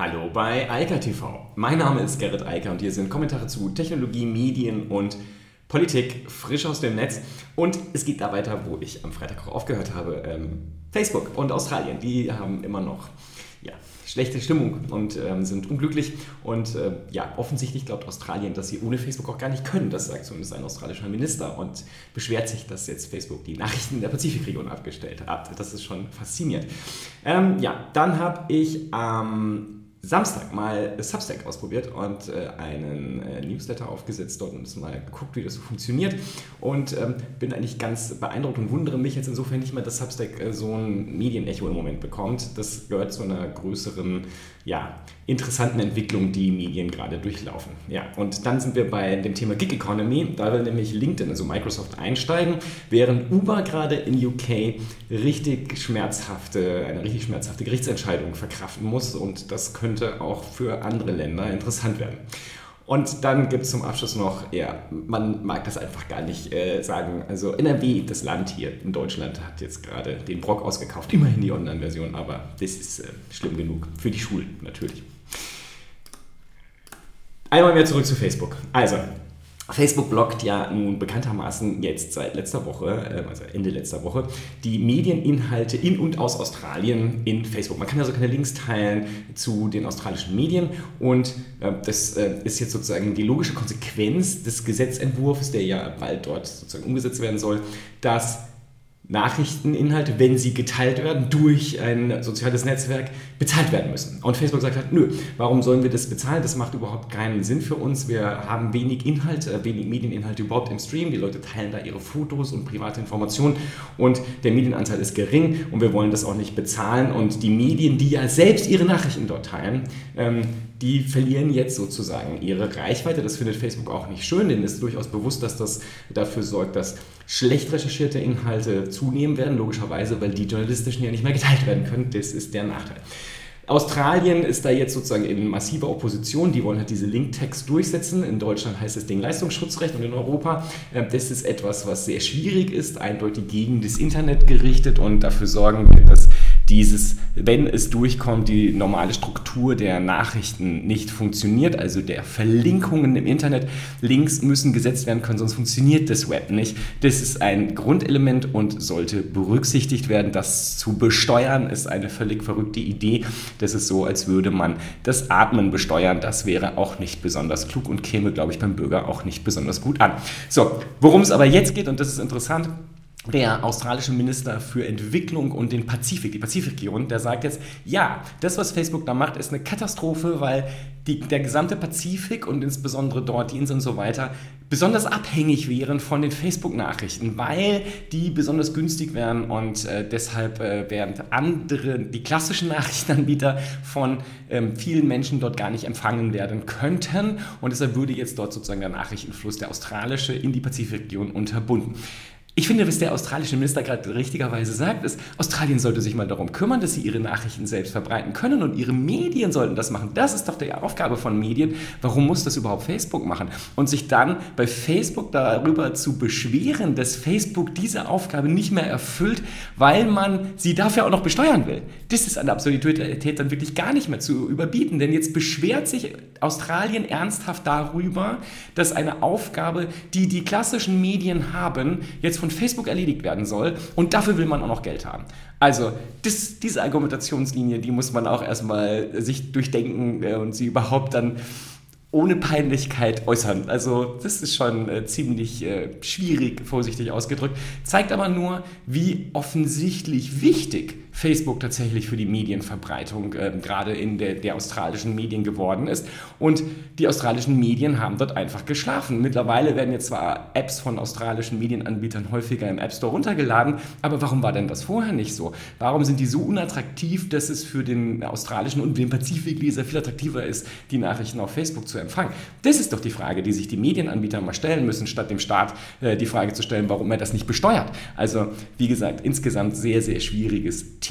Hallo bei Eika TV. Mein Name ist Gerrit Eiker und hier sind Kommentare zu Technologie, Medien und Politik frisch aus dem Netz. Und es geht da weiter, wo ich am Freitag auch aufgehört habe. Ähm, Facebook und Australien, die haben immer noch ja, schlechte Stimmung und ähm, sind unglücklich. Und äh, ja, offensichtlich glaubt Australien, dass sie ohne Facebook auch gar nicht können. Das sagt zumindest ein australischer Minister und beschwert sich, dass jetzt Facebook die Nachrichten in der Pazifikregion abgestellt hat. Das ist schon faszinierend. Ähm, ja, dann habe ich am Samstag mal Substack ausprobiert und äh, einen äh, Newsletter aufgesetzt dort und mal geguckt, wie das so funktioniert. Und ähm, bin eigentlich ganz beeindruckt und wundere mich jetzt insofern nicht mehr, dass Substack äh, so ein Medienecho im Moment bekommt. Das gehört zu einer größeren, ja, interessanten Entwicklung, die Medien gerade durchlaufen. Ja, und dann sind wir bei dem Thema Gig Economy. Da will nämlich LinkedIn, also Microsoft, einsteigen, während Uber gerade in UK richtig schmerzhafte, eine richtig schmerzhafte Gerichtsentscheidung verkraften muss und das könnte könnte auch für andere Länder interessant werden. Und dann gibt es zum Abschluss noch, ja, man mag das einfach gar nicht äh, sagen. Also NRW, das Land hier in Deutschland, hat jetzt gerade den Brock ausgekauft. Immerhin die Online-Version, aber das ist äh, schlimm genug. Für die Schulen natürlich. Einmal mehr zurück zu Facebook. Also, Facebook blockt ja nun bekanntermaßen jetzt seit letzter Woche, äh, also Ende letzter Woche, die Medieninhalte in und aus Australien in Facebook. Man kann also keine Links teilen zu den australischen Medien und äh, das äh, ist jetzt sozusagen die logische Konsequenz des Gesetzentwurfs, der ja bald dort sozusagen umgesetzt werden soll, dass Nachrichteninhalte, wenn sie geteilt werden durch ein soziales Netzwerk, bezahlt werden müssen. Und Facebook sagt halt, nö, warum sollen wir das bezahlen? Das macht überhaupt keinen Sinn für uns. Wir haben wenig Inhalte, äh, wenig Medieninhalte überhaupt im Stream. Die Leute teilen da ihre Fotos und private Informationen und der Medienanteil ist gering und wir wollen das auch nicht bezahlen. Und die Medien, die ja selbst ihre Nachrichten dort teilen, ähm, die verlieren jetzt sozusagen ihre Reichweite. Das findet Facebook auch nicht schön, denn es ist durchaus bewusst, dass das dafür sorgt, dass schlecht recherchierte Inhalte zunehmen werden, logischerweise, weil die journalistischen ja nicht mehr geteilt werden können. Das ist der Nachteil. Australien ist da jetzt sozusagen in massiver Opposition. Die wollen halt diese Linktext durchsetzen. In Deutschland heißt das Ding Leistungsschutzrecht und in Europa. Äh, das ist etwas, was sehr schwierig ist, eindeutig gegen das Internet gerichtet und dafür sorgen wird, dass dieses, wenn es durchkommt, die normale Struktur der Nachrichten nicht funktioniert, also der Verlinkungen im Internet. Links müssen gesetzt werden können, sonst funktioniert das Web nicht. Das ist ein Grundelement und sollte berücksichtigt werden. Das zu besteuern ist eine völlig verrückte Idee. Das ist so, als würde man das Atmen besteuern. Das wäre auch nicht besonders klug und käme, glaube ich, beim Bürger auch nicht besonders gut an. So, worum es aber jetzt geht, und das ist interessant, der australische Minister für Entwicklung und den Pazifik, die Pazifikregion, der sagt jetzt, ja, das, was Facebook da macht, ist eine Katastrophe, weil die, der gesamte Pazifik und insbesondere dort die Inseln und so weiter besonders abhängig wären von den Facebook-Nachrichten, weil die besonders günstig wären und äh, deshalb äh, während andere, die klassischen Nachrichtenanbieter von ähm, vielen Menschen dort gar nicht empfangen werden könnten und deshalb würde jetzt dort sozusagen der Nachrichtenfluss, der australische, in die Pazifikregion unterbunden. Ich finde, was der australische Minister gerade richtigerweise sagt, ist, Australien sollte sich mal darum kümmern, dass sie ihre Nachrichten selbst verbreiten können und ihre Medien sollten das machen. Das ist doch die Aufgabe von Medien. Warum muss das überhaupt Facebook machen? Und sich dann bei Facebook darüber zu beschweren, dass Facebook diese Aufgabe nicht mehr erfüllt, weil man sie dafür auch noch besteuern will. Das ist an der Absurdität dann wirklich gar nicht mehr zu überbieten, denn jetzt beschwert sich Australien ernsthaft darüber, dass eine Aufgabe, die die klassischen Medien haben, jetzt von Facebook erledigt werden soll und dafür will man auch noch Geld haben. Also das, diese Argumentationslinie, die muss man auch erstmal sich durchdenken äh, und sie überhaupt dann ohne Peinlichkeit äußern. Also das ist schon äh, ziemlich äh, schwierig, vorsichtig ausgedrückt. Zeigt aber nur, wie offensichtlich wichtig Facebook tatsächlich für die Medienverbreitung äh, gerade in der, der, australischen Medien geworden ist. Und die australischen Medien haben dort einfach geschlafen. Mittlerweile werden jetzt zwar Apps von australischen Medienanbietern häufiger im App Store runtergeladen, aber warum war denn das vorher nicht so? Warum sind die so unattraktiv, dass es für den australischen und den Pazifikleser viel attraktiver ist, die Nachrichten auf Facebook zu empfangen? Das ist doch die Frage, die sich die Medienanbieter mal stellen müssen, statt dem Staat äh, die Frage zu stellen, warum er das nicht besteuert. Also, wie gesagt, insgesamt sehr, sehr schwieriges Thema.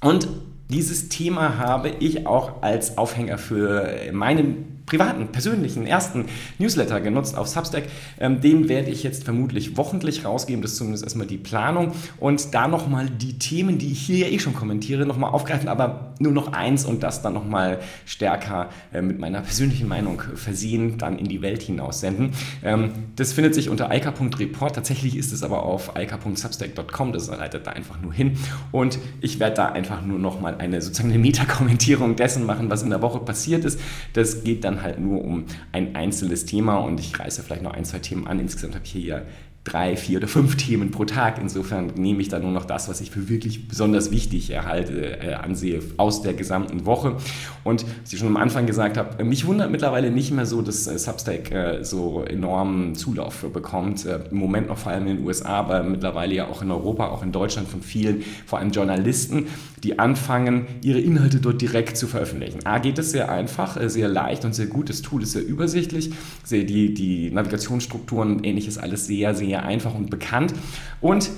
Und dieses Thema habe ich auch als Aufhänger für meinen privaten, persönlichen, ersten Newsletter genutzt auf Substack. Ähm, den werde ich jetzt vermutlich wochentlich rausgeben. Das ist zumindest erstmal die Planung. Und da nochmal die Themen, die ich hier ja eh schon kommentiere, nochmal aufgreifen, aber nur noch eins und das dann nochmal stärker äh, mit meiner persönlichen Meinung versehen, dann in die Welt hinaus senden. Ähm, das findet sich unter alka.report. Tatsächlich ist es aber auf alka.substack.com. Das leitet da einfach nur hin. Und ich werde da einfach nur nochmal eine sozusagen eine Metakommentierung dessen machen, was in der Woche passiert ist. Das geht dann halt nur um ein einzelnes Thema und ich reiße vielleicht noch ein, zwei Themen an. Insgesamt habe ich hier ja drei, vier oder fünf Themen pro Tag. Insofern nehme ich da nur noch das, was ich für wirklich besonders wichtig erhalte, äh, ansehe aus der gesamten Woche. Und was ich schon am Anfang gesagt habe, mich wundert mittlerweile nicht mehr so, dass äh, Substack äh, so enormen Zulauf bekommt. Äh, Im Moment noch vor allem in den USA, aber mittlerweile ja auch in Europa, auch in Deutschland von vielen, vor allem Journalisten, die anfangen, ihre Inhalte dort direkt zu veröffentlichen. A, geht es sehr einfach, äh, sehr leicht und sehr gut. Das Tool ist sehr übersichtlich. Die, die Navigationsstrukturen und ähnliches alles sehr, sehr sehr einfach und bekannt. Und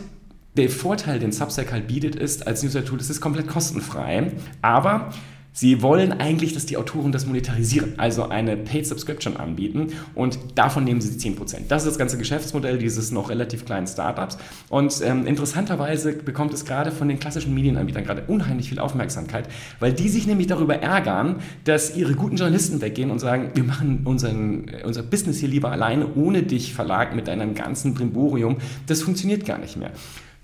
der Vorteil, den Substack halt bietet, ist, als Newsletter-Tool, es ist komplett kostenfrei, aber Sie wollen eigentlich, dass die Autoren das monetarisieren, also eine Paid Subscription anbieten und davon nehmen sie 10%. Das ist das ganze Geschäftsmodell dieses noch relativ kleinen Startups und ähm, interessanterweise bekommt es gerade von den klassischen Medienanbietern gerade unheimlich viel Aufmerksamkeit, weil die sich nämlich darüber ärgern, dass ihre guten Journalisten weggehen und sagen, wir machen unseren, unser Business hier lieber alleine, ohne dich Verlag mit deinem ganzen Brimborium. Das funktioniert gar nicht mehr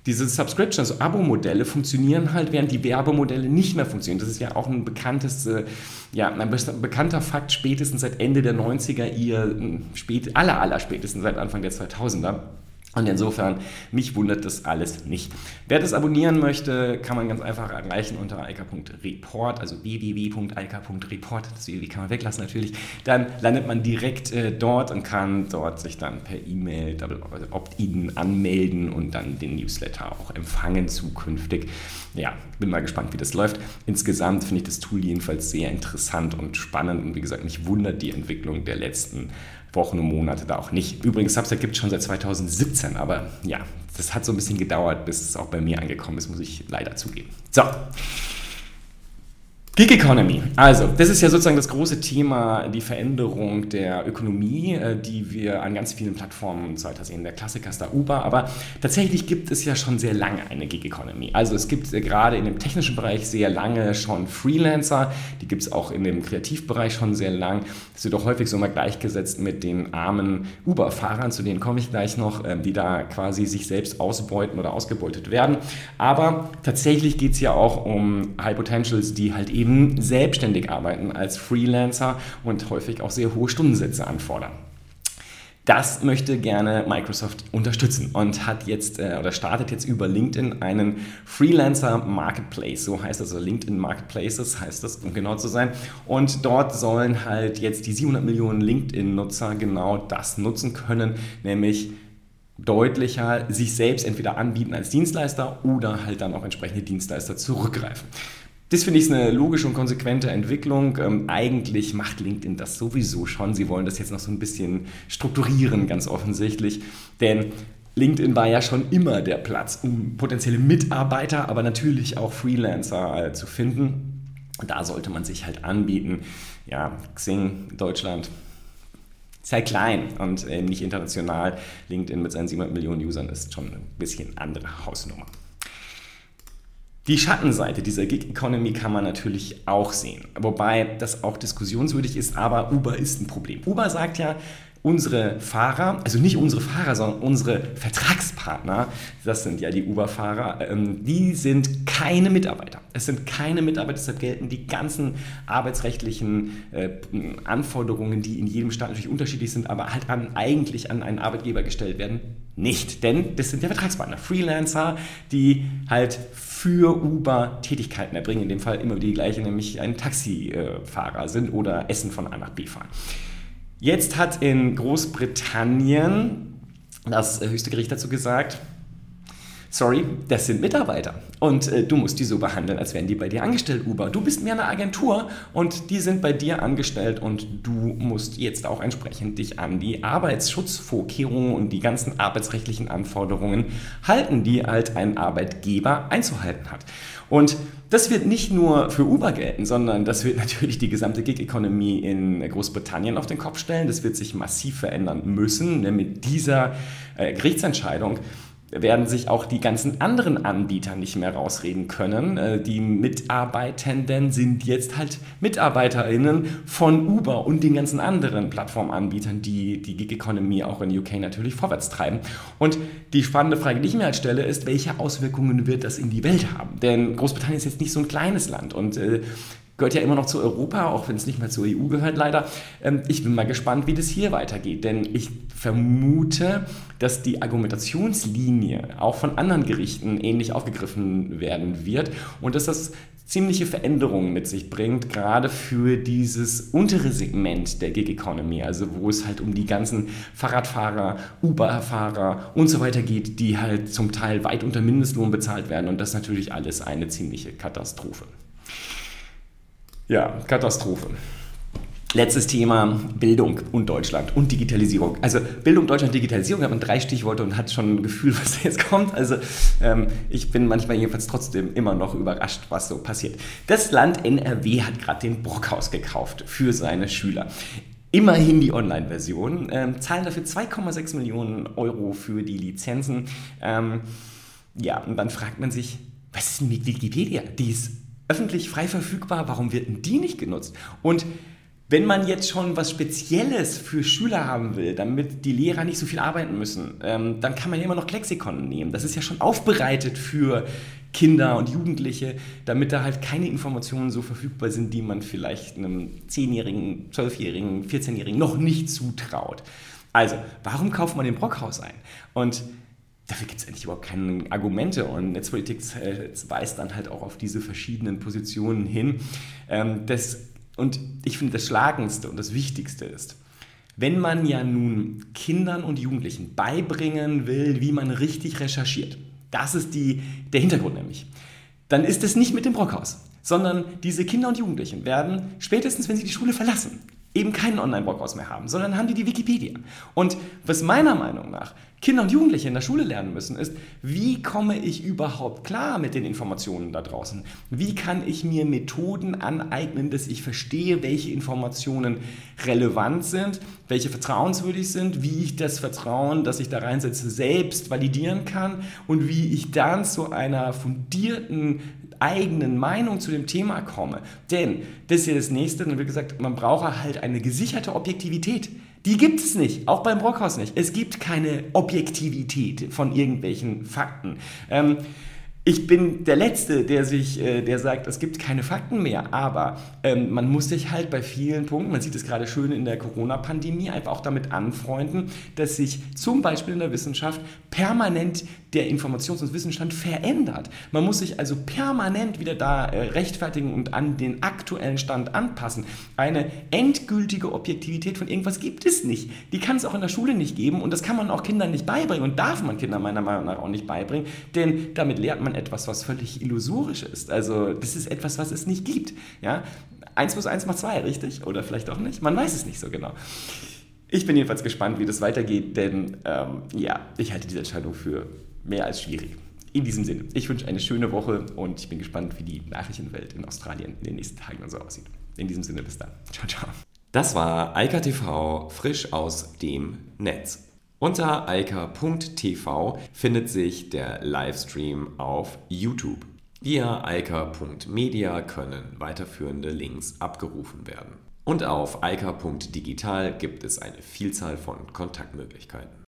diese Subscription, also Abo-Modelle funktionieren halt, während die Werbemodelle nicht mehr funktionieren. Das ist ja auch ein bekanntes, äh, ja, ein bekannter Fakt, spätestens seit Ende der 90er, ihr spät, aller, aller spätestens seit Anfang der 2000er. Und insofern, mich wundert das alles nicht. Wer das abonnieren möchte, kann man ganz einfach erreichen unter alka.report, also www.alka.report. Das www kann man weglassen natürlich. Dann landet man direkt äh, dort und kann dort sich dann per E-Mail, Double Opt-in anmelden und dann den Newsletter auch empfangen zukünftig. Ja, bin mal gespannt, wie das läuft. Insgesamt finde ich das Tool jedenfalls sehr interessant und spannend und wie gesagt, mich wundert die Entwicklung der letzten Wochen und Monate da auch nicht. Übrigens, Substack gibt es schon seit 2017, aber ja, das hat so ein bisschen gedauert, bis es auch bei mir angekommen ist, muss ich leider zugeben. So, Gig Economy. Also, das ist ja sozusagen das große Thema, die Veränderung der Ökonomie, äh, die wir an ganz vielen Plattformen weiter sehen. Der Klassiker ist da Uber, aber tatsächlich gibt es ja schon sehr lange eine Gig Economy. Also, es gibt äh, gerade in dem technischen Bereich sehr lange schon Freelancer, die gibt es auch in dem Kreativbereich schon sehr lang. Das wird auch häufig so mal gleichgesetzt mit den armen Uber-Fahrern, zu denen komme ich gleich noch, ähm, die da quasi sich selbst ausbeuten oder ausgebeutet werden. Aber tatsächlich geht es ja auch um High Potentials, die halt eben eben selbstständig arbeiten als Freelancer und häufig auch sehr hohe Stundensätze anfordern. Das möchte gerne Microsoft unterstützen und hat jetzt äh, oder startet jetzt über LinkedIn einen Freelancer Marketplace. So heißt das, also LinkedIn Marketplaces heißt das, um genau zu sein. Und dort sollen halt jetzt die 700 Millionen LinkedIn-Nutzer genau das nutzen können, nämlich deutlicher sich selbst entweder anbieten als Dienstleister oder halt dann auch entsprechende Dienstleister zurückgreifen. Das finde ich eine logische und konsequente Entwicklung. Ähm, eigentlich macht LinkedIn das sowieso schon. Sie wollen das jetzt noch so ein bisschen strukturieren, ganz offensichtlich. Denn LinkedIn war ja schon immer der Platz, um potenzielle Mitarbeiter, aber natürlich auch Freelancer äh, zu finden. Da sollte man sich halt anbieten. Ja, Xing, Deutschland, sehr klein und äh, nicht international. LinkedIn mit seinen 700 Millionen Usern ist schon ein bisschen andere Hausnummer. Die Schattenseite dieser Gig Economy kann man natürlich auch sehen, wobei das auch diskussionswürdig ist, aber Uber ist ein Problem. Uber sagt ja, unsere Fahrer, also nicht unsere Fahrer, sondern unsere Vertragspartner, das sind ja die Uber-Fahrer, ähm, die sind keine Mitarbeiter. Es sind keine Mitarbeiter, deshalb gelten die ganzen arbeitsrechtlichen äh, Anforderungen, die in jedem Staat natürlich unterschiedlich sind, aber halt an, eigentlich an einen Arbeitgeber gestellt werden, nicht. Denn das sind ja Vertragspartner, Freelancer, die halt für Uber Tätigkeiten erbringen, in dem Fall immer die gleiche, nämlich ein Taxifahrer sind oder Essen von A nach B fahren. Jetzt hat in Großbritannien das höchste Gericht dazu gesagt, sorry, das sind Mitarbeiter. Und äh, du musst die so behandeln, als wären die bei dir angestellt, Uber. Du bist mehr eine Agentur und die sind bei dir angestellt und du musst jetzt auch entsprechend dich an die Arbeitsschutzvorkehrungen und die ganzen arbeitsrechtlichen Anforderungen halten, die halt ein Arbeitgeber einzuhalten hat. Und das wird nicht nur für Uber gelten, sondern das wird natürlich die gesamte Gig-Economy in Großbritannien auf den Kopf stellen. Das wird sich massiv verändern müssen mit dieser äh, Gerichtsentscheidung werden sich auch die ganzen anderen Anbieter nicht mehr rausreden können. Äh, die Mitarbeitenden sind jetzt halt MitarbeiterInnen von Uber und den ganzen anderen Plattformanbietern, die die Gig Economy auch in UK natürlich vorwärts treiben. Und die spannende Frage, die ich mir halt stelle, ist, welche Auswirkungen wird das in die Welt haben? Denn Großbritannien ist jetzt nicht so ein kleines Land und äh, gehört ja immer noch zu Europa, auch wenn es nicht mehr zur EU gehört, leider. Ähm, ich bin mal gespannt, wie das hier weitergeht, denn ich vermute, dass die Argumentationslinie auch von anderen Gerichten ähnlich aufgegriffen werden wird und dass das ziemliche Veränderungen mit sich bringt, gerade für dieses untere Segment der Gig Economy, also wo es halt um die ganzen Fahrradfahrer, Uber-Fahrer und so weiter geht, die halt zum Teil weit unter Mindestlohn bezahlt werden und das natürlich alles eine ziemliche Katastrophe. Ja, Katastrophe. Letztes Thema, Bildung und Deutschland und Digitalisierung. Also Bildung, Deutschland, Digitalisierung, hat man drei Stichworte und hat schon ein Gefühl, was jetzt kommt. Also ähm, ich bin manchmal jedenfalls trotzdem immer noch überrascht, was so passiert. Das Land NRW hat gerade den Brockhaus gekauft für seine Schüler. Immerhin die Online-Version, ähm, zahlen dafür 2,6 Millionen Euro für die Lizenzen. Ähm, ja, und dann fragt man sich, was ist denn mit Wikipedia? Die ist öffentlich frei verfügbar, warum wird denn die nicht genutzt? Und wenn man jetzt schon was Spezielles für Schüler haben will, damit die Lehrer nicht so viel arbeiten müssen, ähm, dann kann man ja immer noch Lexikon nehmen. Das ist ja schon aufbereitet für Kinder und Jugendliche, damit da halt keine Informationen so verfügbar sind, die man vielleicht einem 10-Jährigen, 12-Jährigen, 14-Jährigen noch nicht zutraut. Also, warum kauft man den Brockhaus ein? Und dafür gibt es eigentlich überhaupt keine Argumente und Netzpolitik äh, weist dann halt auch auf diese verschiedenen Positionen hin. Ähm, das, und ich finde, das Schlagendste und das Wichtigste ist, wenn man ja nun Kindern und Jugendlichen beibringen will, wie man richtig recherchiert, das ist die, der Hintergrund nämlich, dann ist es nicht mit dem Brockhaus, sondern diese Kinder und Jugendlichen werden spätestens, wenn sie die Schule verlassen, eben keinen Online-Brockhaus mehr haben, sondern haben die die Wikipedia. Und was meiner Meinung nach Kinder und Jugendliche in der Schule lernen müssen, ist, wie komme ich überhaupt klar mit den Informationen da draußen? Wie kann ich mir Methoden aneignen, dass ich verstehe, welche Informationen relevant sind, welche vertrauenswürdig sind, wie ich das Vertrauen, das ich da reinsetze, selbst validieren kann und wie ich dann zu einer fundierten eigenen Meinung zu dem Thema komme. Denn das ist ja das Nächste, dann wird gesagt, man braucht halt eine gesicherte Objektivität. Die gibt es nicht, auch beim Brockhaus nicht. Es gibt keine Objektivität von irgendwelchen Fakten. Ähm, ich bin der Letzte, der sich, äh, der sagt, es gibt keine Fakten mehr, aber ähm, man muss sich halt bei vielen Punkten, man sieht es gerade schön in der Corona-Pandemie, einfach auch damit anfreunden, dass sich zum Beispiel in der Wissenschaft permanent der Informations- und Wissensstand verändert. Man muss sich also permanent wieder da äh, rechtfertigen und an den aktuellen Stand anpassen. Eine endgültige Objektivität von irgendwas gibt es nicht. Die kann es auch in der Schule nicht geben und das kann man auch Kindern nicht beibringen und darf man Kindern meiner Meinung nach auch nicht beibringen, denn damit lehrt man etwas, was völlig illusorisch ist. Also das ist etwas, was es nicht gibt. Ja? 1 plus 1 macht 2, richtig? Oder vielleicht auch nicht. Man weiß es nicht so genau. Ich bin jedenfalls gespannt, wie das weitergeht, denn ähm, ja, ich halte diese Entscheidung für mehr als schwierig. In diesem Sinne, ich wünsche eine schöne Woche und ich bin gespannt, wie die Nachrichtenwelt in Australien in den nächsten Tagen und so aussieht. In diesem Sinne, bis dann. Ciao, ciao. Das war Eika TV frisch aus dem Netz. Unter eika.tv findet sich der Livestream auf YouTube. Via eika.media können weiterführende Links abgerufen werden. Und auf eika.digital gibt es eine Vielzahl von Kontaktmöglichkeiten.